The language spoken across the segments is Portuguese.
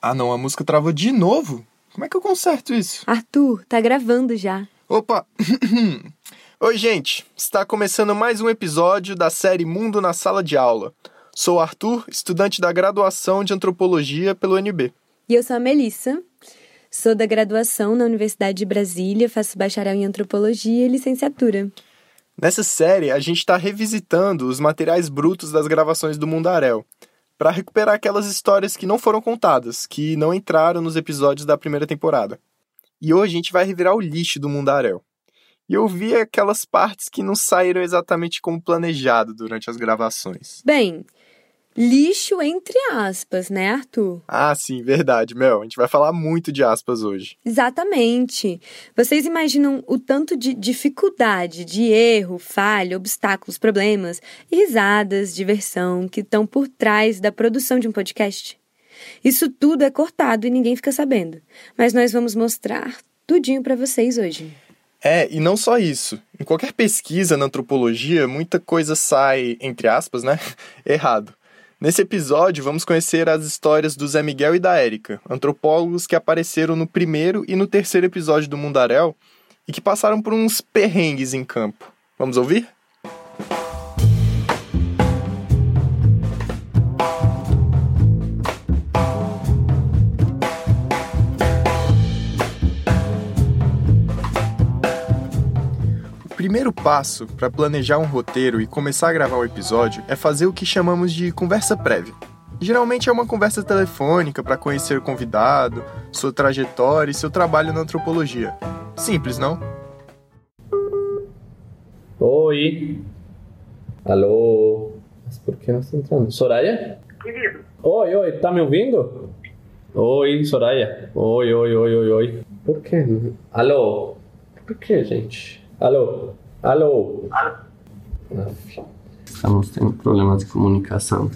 Ah não, a música travou de novo? Como é que eu conserto isso? Arthur, tá gravando já. Opa! Oi, gente! Está começando mais um episódio da série Mundo na Sala de Aula. Sou Arthur, estudante da graduação de Antropologia pelo UNB. E eu sou a Melissa. Sou da graduação na Universidade de Brasília, faço bacharel em Antropologia e licenciatura. Nessa série, a gente está revisitando os materiais brutos das gravações do Mundaréu, para recuperar aquelas histórias que não foram contadas, que não entraram nos episódios da primeira temporada. E hoje a gente vai revirar o lixo do Mundaréu. E eu vi aquelas partes que não saíram exatamente como planejado durante as gravações. Bem, lixo entre aspas, né, Arthur? Ah, sim, verdade, Mel. A gente vai falar muito de aspas hoje. Exatamente. Vocês imaginam o tanto de dificuldade, de erro, falha, obstáculos, problemas risadas, diversão que estão por trás da produção de um podcast? Isso tudo é cortado e ninguém fica sabendo. Mas nós vamos mostrar tudinho para vocês hoje. É, e não só isso. Em qualquer pesquisa na antropologia, muita coisa sai, entre aspas, né? Errado. Nesse episódio, vamos conhecer as histórias do Zé Miguel e da Érica, antropólogos que apareceram no primeiro e no terceiro episódio do Mundaréu e que passaram por uns perrengues em campo. Vamos ouvir? Primeiro passo para planejar um roteiro e começar a gravar o episódio é fazer o que chamamos de conversa prévia. Geralmente é uma conversa telefônica para conhecer o convidado, sua trajetória e seu trabalho na antropologia. Simples, não? Oi. Alô. Mas por que não está entrando? Soraya? Querido, Oi, oi, tá me ouvindo? Oi, Soraya. Oi, oi, oi, oi, oi. Por que? Alô? Por que, gente? Alô? Alô? Aff. Estamos tendo problemas de comunicação.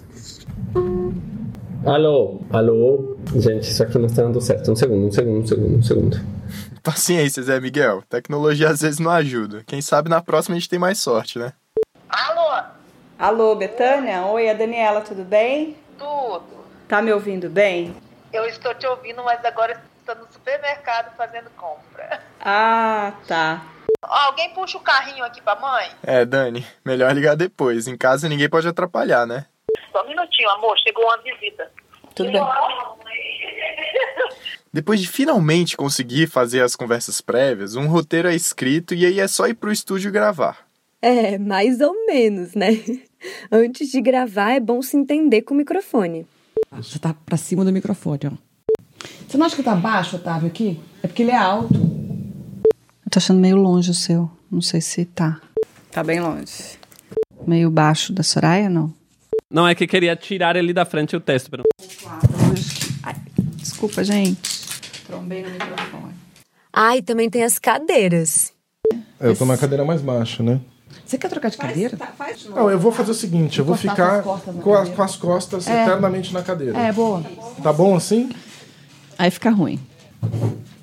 Alô? Alô? Gente, isso aqui não está dando certo. Um segundo, um segundo, um segundo, um segundo. Paciência, Zé Miguel. Tecnologia às vezes não ajuda. Quem sabe na próxima a gente tem mais sorte, né? alô, Alô, Betânia? Oi, a Daniela, tudo bem? tudo. Tá me ouvindo bem? Eu estou te ouvindo, mas agora estou no supermercado fazendo compra. Ah, tá. Alguém puxa o carrinho aqui pra mãe? É, Dani, melhor ligar depois. Em casa ninguém pode atrapalhar, né? Só um minutinho, amor, chegou uma visita. Tudo bem. Depois de finalmente conseguir fazer as conversas prévias, um roteiro é escrito e aí é só ir pro estúdio gravar. É, mais ou menos, né? Antes de gravar é bom se entender com o microfone. Você tá pra cima do microfone, ó. Você não acha que tá baixo, Otávio, aqui? É porque ele é alto. Eu tô achando meio longe o seu. Não sei se tá. Tá bem longe. Meio baixo da Soraya, não? Não, é que queria tirar ele da frente o texto. Pero... Ai, desculpa, gente. Trombei no microfone. Ah, e também tem as cadeiras. É, eu tô na cadeira mais baixa, né? Você quer trocar de cadeira? Não, eu vou fazer o seguinte, eu vou ficar com com as costas É. eternamente na cadeira. É, boa. Tá bom assim? Aí fica ruim.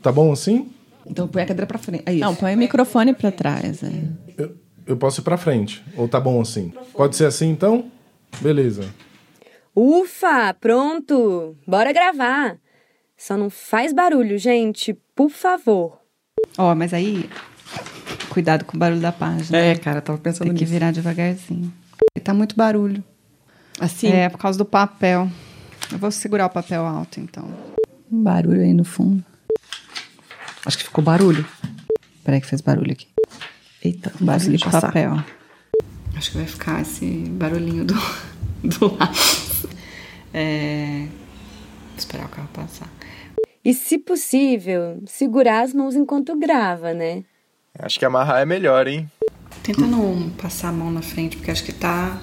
Tá bom assim? Então põe a cadeira pra frente. É isso. Não, põe o microfone pra trás. é. Eu, eu posso ir pra frente. Ou tá bom assim? Pode ser assim então? Beleza. Ufa, pronto! Bora gravar! Só não faz barulho, gente, por favor. Ó, mas aí. Cuidado com o barulho da página. É, cara, tava pensando Tem que nisso. virar devagarzinho. E tá muito barulho. Assim? É, por causa do papel. Eu vou segurar o papel alto, então. Um barulho aí no fundo. Acho que ficou barulho. Peraí que fez barulho aqui. Eita, Um barulho de passar. papel. Acho que vai ficar esse barulhinho do, do laço. É... Vou esperar o carro passar. E, se possível, segurar as mãos enquanto grava, né? Acho que amarrar é melhor, hein? Tenta não passar a mão na frente, porque acho que tá.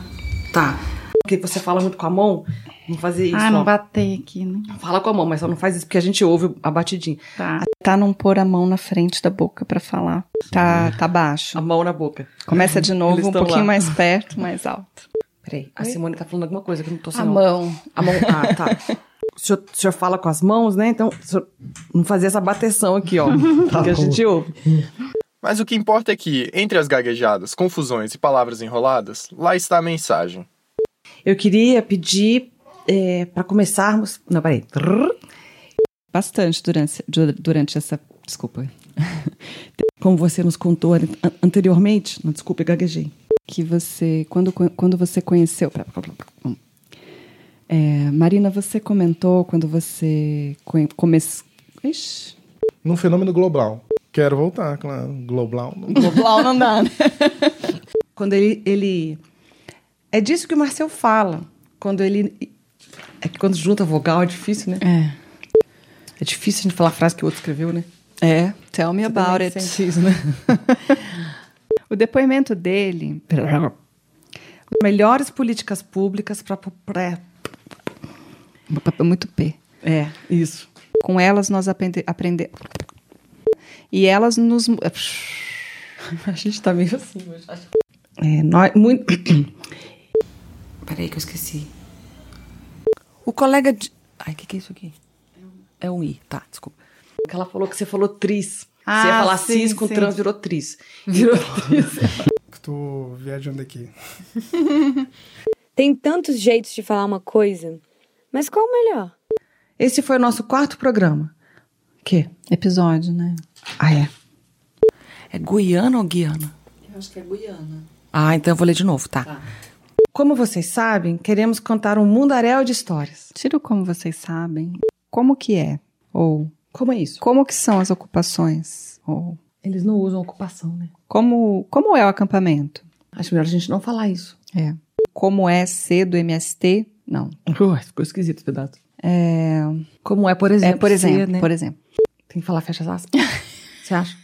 Tá. Porque você fala muito com a mão, não fazer isso. ah, não ó. bater aqui, né? Fala com a mão, mas só não faz isso porque a gente ouve a batidinha. Tá. Tá não pôr a mão na frente da boca pra falar. Tá, tá baixo. A mão na boca. Começa de novo, Eles um pouquinho lá. mais perto, mais alto. Peraí, a Simone tá falando alguma coisa que eu não tô A sabendo. mão. A mão. Ah, tá. O senhor, o senhor fala com as mãos, né? Então, não fazer essa bateção aqui, ó. que a gente ouve. Mas o que importa é que, entre as gaguejadas, confusões e palavras enroladas, lá está a mensagem. Eu queria pedir é, para começarmos. Não, peraí. Bastante durante, du- durante essa. Desculpa. Como você nos contou an- anteriormente. Não, desculpa, eu gaguejei. Que você. Quando, quando você conheceu. É, Marina, você comentou quando você começou. Ixi. Num fenômeno global. Quero voltar, claro. Global. não- Global não dá, né? Quando ele, ele. É disso que o Marcel fala. Quando ele. É que quando junta vogal é difícil, né? É. É difícil a gente falar a frase que o outro escreveu, né? É, tell me about it. isso, né? o depoimento dele. Melhores políticas públicas para. Muito P. É, isso. Com elas nós aprende, aprender. E elas nos. A gente tá meio assim hoje. É, nós, muito. Peraí que eu esqueci. O colega de. Ai, o que, que é isso aqui? É um I, tá, desculpa. Que ela falou que você falou tris. Ah, você ia falar sim, cis com sim. trans, virou tris. Virou tris. Tô viajando aqui. Tem tantos jeitos de falar uma coisa, mas qual o melhor? Esse foi o nosso quarto programa. Que? Episódio, né? Ah, é. É Guiana ou Guiana? Eu acho que é Guiana. Ah, então eu vou ler de novo, tá? Como vocês sabem, queremos contar um mundaréu de histórias. Tiro como vocês sabem. Como que é? Ou Como é isso? como que são as ocupações? Ou Eles não usam ocupação, né? como, como é o acampamento? Acho melhor a gente não falar isso. É. Como é ser do MST? Não. Ui, ficou esquisito esse pedaço. É, Como é, por exemplo. é por exemplo, ser, né? por exemplo. Tem que falar fecha as aspas. Você acha?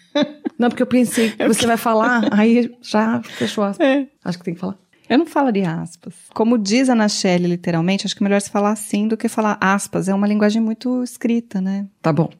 Não, porque eu pensei que você vai falar, aí já fechou aspas. É. Acho que tem que falar. Eu não falaria aspas. Como diz a Ana Shelley, literalmente, acho que é melhor se falar assim do que falar aspas. É uma linguagem muito escrita, né? Tá bom.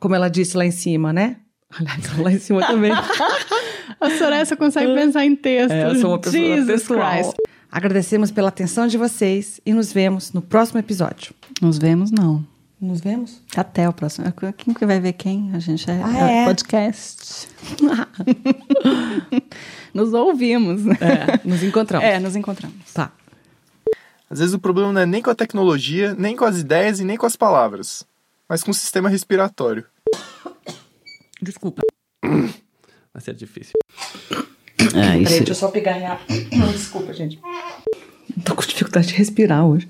Como ela disse lá em cima, né? Aliás, lá em cima também. A Soraya só consegue pensar em texto. É, eu sou uma pessoa textual. Agradecemos pela atenção de vocês e nos vemos no próximo episódio. Nos vemos, não. Nos vemos? Até o próximo. Quem que vai ver quem? A gente é, Ah, é é? podcast. nos ouvimos. É, nos encontramos. É, nos encontramos. Tá. Às vezes o problema não é nem com a tecnologia, nem com as ideias e nem com as palavras, mas com o sistema respiratório. Desculpa. Vai ser difícil. É, Peraí, isso, deixa eu só pegar a... Desculpa, gente. Tô com dificuldade de respirar hoje.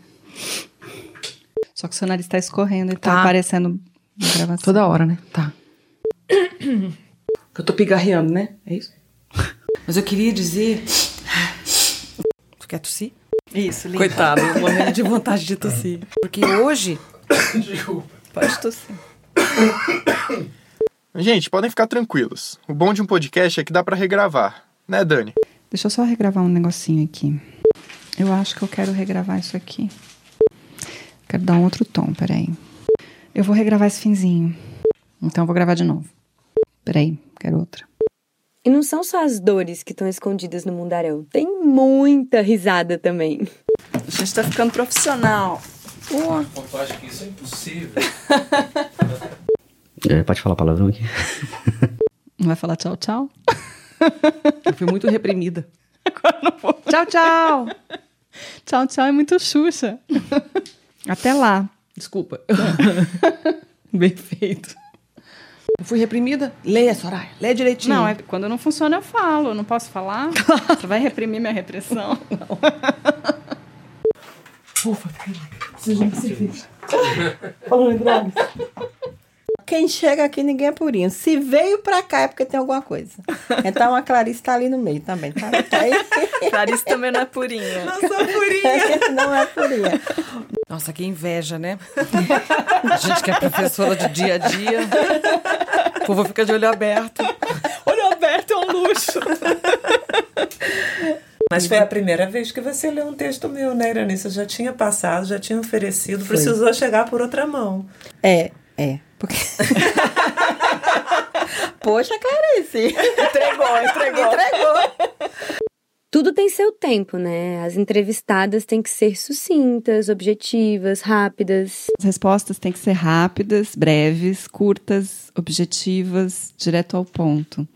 Só que o seu nariz tá escorrendo e tá, Tá. aparecendo na gravação. Toda hora, né? Tá. Eu tô pigarreando, né? É isso? Mas eu queria dizer... Tu quer tossir? Isso, lindo. Coitado, eu morrendo de vontade de tossir. Porque hoje... Pode tossir. Gente, podem ficar tranquilos. O bom de um podcast é que dá pra regravar, né, Dani? Deixa eu só regravar um negocinho aqui. Eu acho que eu quero regravar isso aqui. Quero dar um outro tom, peraí. Eu vou regravar esse finzinho. Então eu vou gravar de novo. Peraí, quero outra. E não são só as dores que estão escondidas no mundaréu. Tem muita risada também. A gente tá ficando profissional. Eu acho que isso é impossível. é, pode falar palavrão aqui? Não vai falar tchau, tchau? Eu fui muito reprimida. Tchau, tchau. Tchau, tchau é muito Xuxa. Até lá. Desculpa. Bem feito. Eu fui reprimida? Leia, Soraya. Leia direitinho. Não, é quando não funciona eu falo. Eu não posso falar? Você vai reprimir minha repressão? Ufa, peraí. Preciso de uma cerveja. Falando em drogas. Quem chega aqui ninguém é purinho. Se veio pra cá é porque tem alguma coisa. Então a Clarice tá ali no meio também, tá? Tá aí. Clarice também não é purinha. Não sou purinha. Não é purinha. Nossa, que inveja, né? A gente que é professora de dia a dia. O povo fica de olho aberto. Olho aberto é um luxo. Mas foi a primeira vez que você leu um texto meu, né, Iranice? Eu já tinha passado, já tinha oferecido, Foi. precisou chegar por outra mão. É, é. Porque... Poxa, Clarice. Entregou, entregou. Entregou. Tudo tem seu tempo, né? As entrevistadas têm que ser sucintas, objetivas, rápidas. As respostas têm que ser rápidas, breves, curtas, objetivas, direto ao ponto.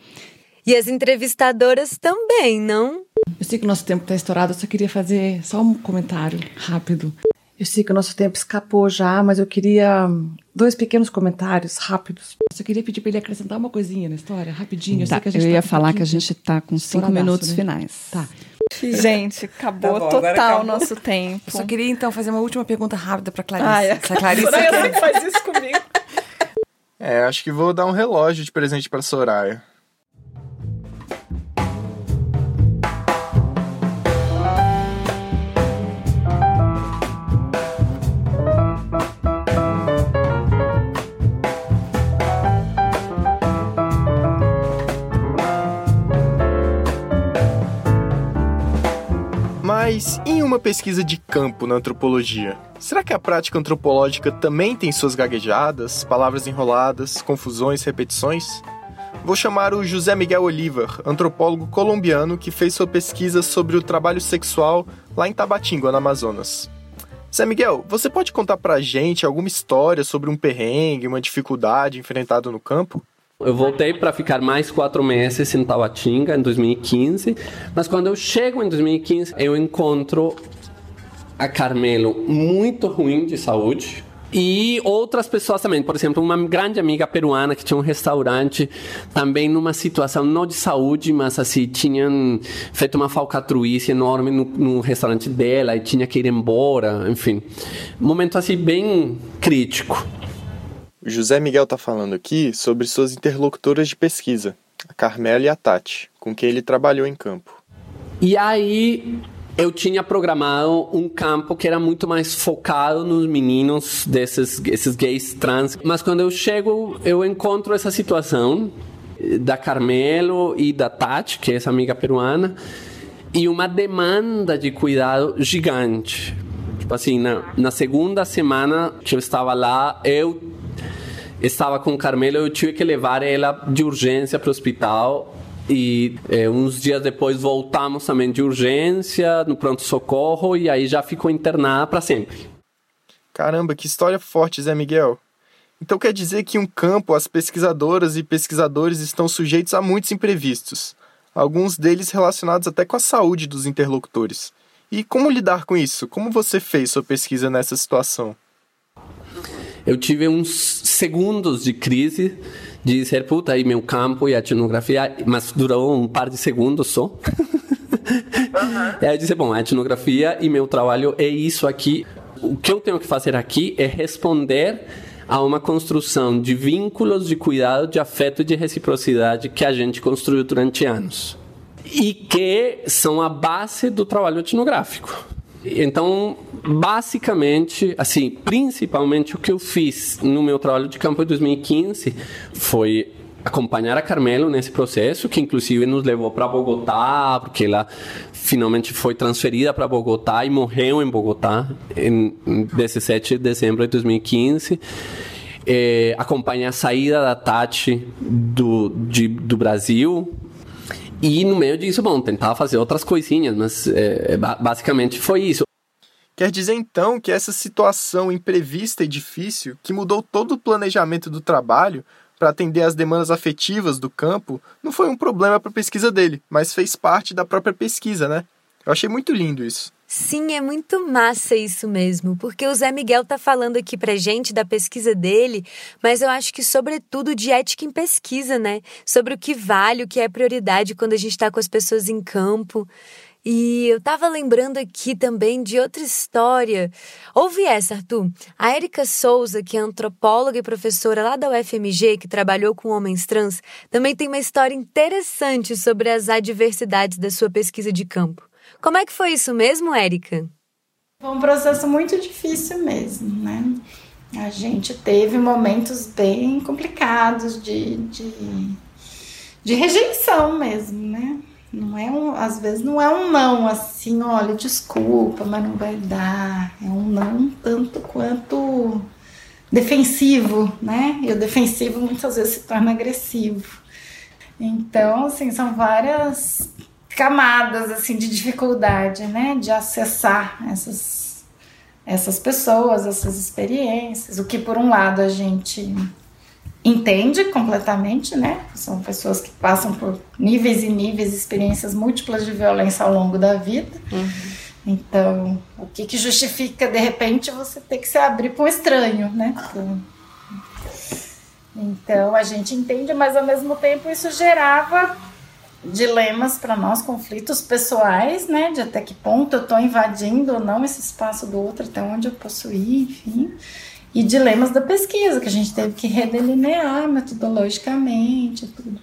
E as entrevistadoras também, não? Eu sei que o nosso tempo está estourado, eu só queria fazer só um comentário rápido. Eu sei que o nosso tempo escapou já, mas eu queria hum, dois pequenos comentários rápidos. Eu só queria pedir para ele acrescentar uma coisinha na história, rapidinho. Eu, Tá, sei que a gente eu tá ia um falar que a gente tá com cinco estouradaço, minutos né? finais. Tá. Gente, acabou Tá bom, agora total o acabou. nosso tempo. Eu só queria então fazer uma última pergunta rápida para Clarice. Ai, é. Se a Clarice Soraya sempre faz isso comigo. É, acho que vou dar um relógio de presente pra Soraya. Mas em uma pesquisa de campo na antropologia, será que a prática antropológica também tem suas gaguejadas, palavras enroladas, confusões, repetições? Vou chamar o José Miguel Oliver, antropólogo colombiano que fez sua pesquisa sobre o trabalho sexual lá em Tabatinga, no Amazonas. Zé Miguel, você pode contar pra gente alguma história sobre um perrengue, uma dificuldade enfrentada no campo? Eu voltei para ficar mais quatro meses em Tabatinga em 2015, mas quando eu chego em 2015, eu encontro a Carmelo muito ruim de saúde. E outras pessoas também, por exemplo, uma grande amiga peruana que tinha um restaurante, também numa situação não de saúde, mas assim, tinham feito uma falcatruíce enorme no, no restaurante dela e tinha que ir embora, enfim. Momento assim bem crítico. José Miguel está falando aqui sobre suas interlocutoras de pesquisa, a Carmela e a Tati, com quem ele trabalhou em campo. E aí eu tinha programado um campo que era muito mais focado nos meninos desses esses gays trans. Mas quando eu chego, eu encontro essa situação da Carmelo e da Tati, que é essa amiga peruana, e uma demanda de cuidado gigante. Tipo assim, na, na segunda semana que eu estava lá, eu estava com Carmelo, eu tive que levar ela de urgência para o hospital. E eh, uns dias depois voltamos também de urgência no pronto-socorro e aí já ficou internada para sempre. Caramba, que história forte, Zé Miguel. Então quer dizer que em um campo as pesquisadoras e pesquisadores estão sujeitos a muitos imprevistos, alguns deles relacionados até com a saúde dos interlocutores. E como lidar com isso? Como você fez sua pesquisa nessa situação? Eu tive uns segundos de crise de dizer, puta, aí meu campo e a etnografia, mas durou um par de segundos só. E aí eu disse, bom, a etnografia e meu trabalho é isso aqui. O que eu tenho que fazer aqui é responder a uma construção de vínculos de cuidado, de afeto e de reciprocidade que a gente construiu durante anos. E que são a base do trabalho etnográfico. Então, basicamente, assim, principalmente o que eu fiz no meu trabalho de campo em 2015 foi acompanhar a Carmelo nesse processo, que inclusive nos levou para Bogotá, porque ela finalmente foi transferida para Bogotá e morreu em Bogotá em 17 de dezembro de 2015. É, acompanhar a saída da Tati do, de, do Brasil, e no meio disso, bom, tentar fazer outras coisinhas, mas é, basicamente foi isso. Quer dizer então que essa situação imprevista e difícil, que mudou todo o planejamento do trabalho para atender às demandas afetivas do campo, não foi um problema para a pesquisa dele, mas fez parte da própria pesquisa, né? Eu achei muito lindo isso. Sim, é muito massa isso mesmo, porque o Zé Miguel tá falando aqui pra gente da pesquisa dele, mas eu acho que sobretudo de ética em pesquisa, né? Sobre o que vale, o que é prioridade quando a gente tá com as pessoas em campo. E eu tava lembrando aqui também de outra história. Ouve essa, Arthur. A Érica Souza, que é antropóloga e professora lá da UFMG, que trabalhou com homens trans, também tem uma história interessante sobre as adversidades da sua pesquisa de campo. Como é que foi isso mesmo, Érica? Foi um processo muito difícil mesmo, né? A gente teve momentos bem complicados de, de, de rejeição mesmo, né? Não é um, às vezes não é um não assim, olha, desculpa, mas não vai dar. É um não tanto quanto defensivo, né? E o defensivo muitas vezes se torna agressivo. Então, assim, são várias camadas assim de dificuldade, né, de acessar essas essas pessoas, essas experiências, o que por um lado a gente entende completamente, né? São pessoas que passam por níveis e níveis, experiências múltiplas de violência ao longo da vida. Uhum. Então, o que, que justifica, de repente, você ter que se abrir para um estranho, né? Então, a gente entende, mas ao mesmo tempo isso gerava dilemas para nós, conflitos pessoais, né? De até que ponto eu estou invadindo ou não esse espaço do outro, até onde eu posso ir, enfim. E dilemas da pesquisa, que a gente teve que redelinear metodologicamente tudo.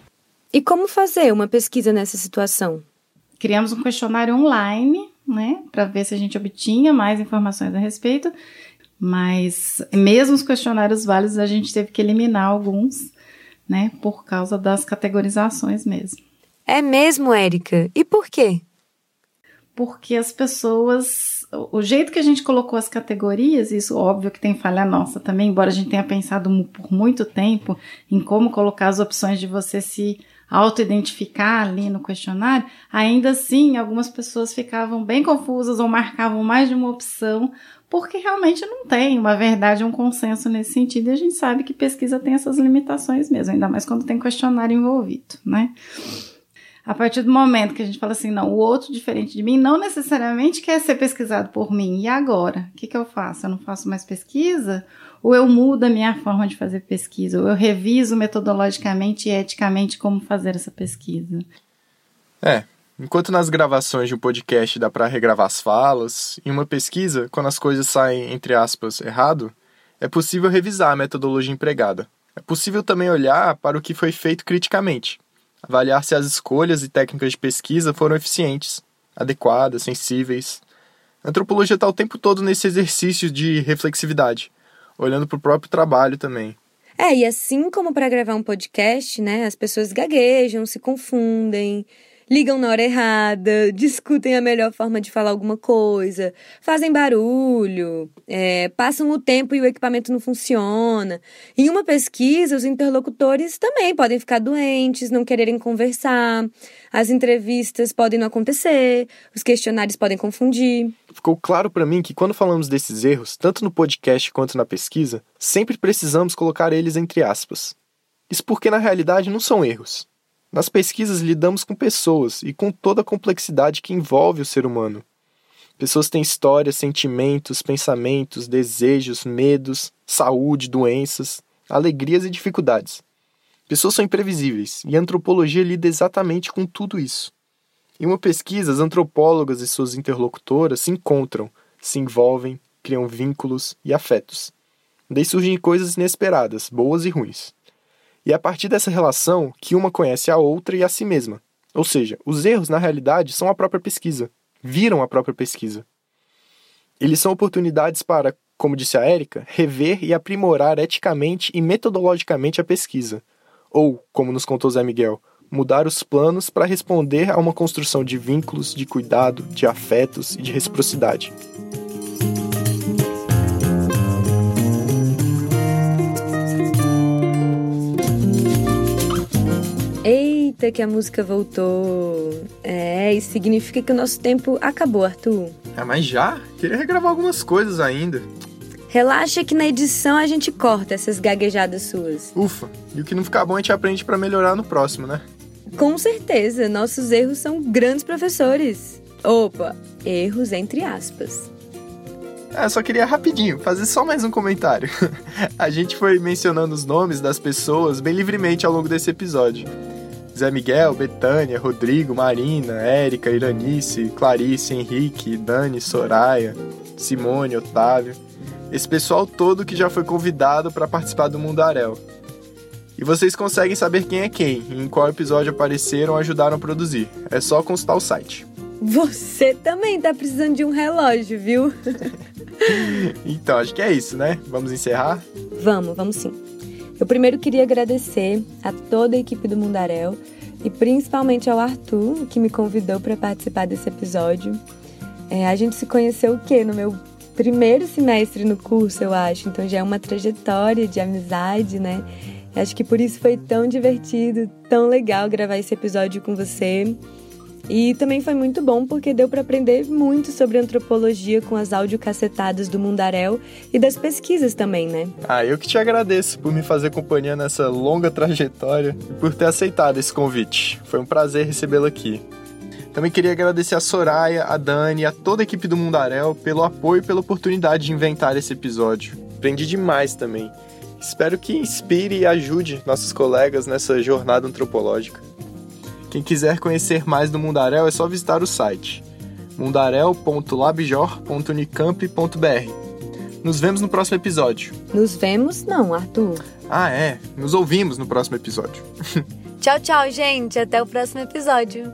E como fazer uma pesquisa nessa situação? Criamos um questionário online, né? Para ver se a gente obtinha mais informações a respeito. Mas mesmo os questionários válidos, a gente teve que eliminar alguns, né? Por causa das categorizações mesmo. É mesmo, Érica? E por quê? Porque as pessoas. O jeito que a gente colocou as categorias, isso óbvio que tem falha nossa também, embora a gente tenha pensado por muito tempo em como colocar as opções de você se auto-identificar ali no questionário, ainda assim algumas pessoas ficavam bem confusas ou marcavam mais de uma opção, porque realmente não tem uma verdade, um consenso nesse sentido, e a gente sabe que pesquisa tem essas limitações mesmo, ainda mais quando tem questionário envolvido, né? A partir do momento que a gente fala assim, não, o outro diferente de mim não necessariamente quer ser pesquisado por mim. E agora? O que, que eu faço? Eu não faço mais pesquisa? Ou eu mudo a minha forma de fazer pesquisa? Ou eu reviso metodologicamente e eticamente como fazer essa pesquisa? É, enquanto nas gravações de um podcast dá para regravar as falas, em uma pesquisa, quando as coisas saem, entre aspas, errado, é possível revisar a metodologia empregada. É possível também olhar para o que foi feito criticamente, avaliar se as escolhas e técnicas de pesquisa foram eficientes, adequadas, sensíveis. A antropologia está o tempo todo nesse exercício de reflexividade, olhando para o próprio trabalho também. É, e assim como para gravar um podcast, né, as pessoas gaguejam, se confundem, ligam na hora errada, discutem a melhor forma de falar alguma coisa, fazem barulho, é, passam o tempo e o equipamento não funciona. Em uma pesquisa, os interlocutores também podem ficar doentes, não quererem conversar, as entrevistas podem não acontecer, os questionários podem confundir. Ficou claro para mim que quando falamos desses erros, tanto no podcast quanto na pesquisa, sempre precisamos colocar eles entre aspas. Isso porque na realidade não são erros nas pesquisas lidamos com pessoas e com toda a complexidade que envolve o ser humano. Pessoas têm histórias, sentimentos, pensamentos, desejos, medos, saúde, doenças, alegrias e dificuldades. Pessoas são imprevisíveis e a antropologia lida exatamente com tudo isso. Em uma pesquisa, as antropólogas e suas interlocutoras se encontram, se envolvem, criam vínculos e afetos. Daí surgem coisas inesperadas, boas e ruins. E é a partir dessa relação que uma conhece a outra e a si mesma. Ou seja, os erros, na realidade, são a própria pesquisa, viram a própria pesquisa. Eles são oportunidades para, como disse a Érica, rever e aprimorar eticamente e metodologicamente a pesquisa. Ou, como nos contou Zé Miguel, mudar os planos para responder a uma construção de vínculos, de cuidado, de afetos e de reciprocidade. Eita, que a música voltou. É, isso significa que o nosso tempo acabou, Arthur. É, mas já? Queria regravar algumas coisas ainda. Relaxa que na edição a gente corta essas gaguejadas suas. Ufa, e o que não ficar bom a gente aprende para melhorar no próximo, né? Com certeza, nossos erros são grandes professores. Opa, erros entre aspas. É, só queria rapidinho fazer só mais um comentário. a gente foi mencionando os nomes das pessoas bem livremente ao longo desse episódio. Zé Miguel, Betânia, Rodrigo, Marina, Érica, Iranice, Clarice, Henrique, Dani, Soraya, Simone, Otávio. Esse pessoal todo que já foi convidado para participar do Mundarel. E vocês conseguem saber quem é quem e em qual episódio apareceram ou ajudaram a produzir. É só consultar o site. Você também tá precisando de um relógio, viu? então, acho que é isso, né? Vamos encerrar? Vamos, vamos sim. Eu primeiro queria agradecer a toda a equipe do Mundarel e principalmente ao Arthur, que me convidou para participar desse episódio. É, a gente se conheceu o quê? No meu primeiro semestre no curso, eu acho. Então já é uma trajetória de amizade, né? Acho que por isso foi tão divertido, tão legal gravar esse episódio com você. E também foi muito bom porque deu para aprender muito sobre antropologia com as audiocacetadas do Mundaréu e das pesquisas também, né? Ah, eu que te agradeço por me fazer companhia nessa longa trajetória e por ter aceitado esse convite. Foi um prazer recebê-lo aqui. Também queria agradecer a Soraya, a Dani e a toda a equipe do Mundaréu pelo apoio e pela oportunidade de inventar esse episódio. Aprendi demais também. Espero que inspire e ajude nossos colegas nessa jornada antropológica. Quem quiser conhecer mais do Mundaréu é só visitar o site mundarel.labjor.unicamp.br. Nos vemos no próximo episódio. Nos vemos, não, Arthur. Ah, é. Nos ouvimos no próximo episódio. tchau, tchau, gente. Até o próximo episódio.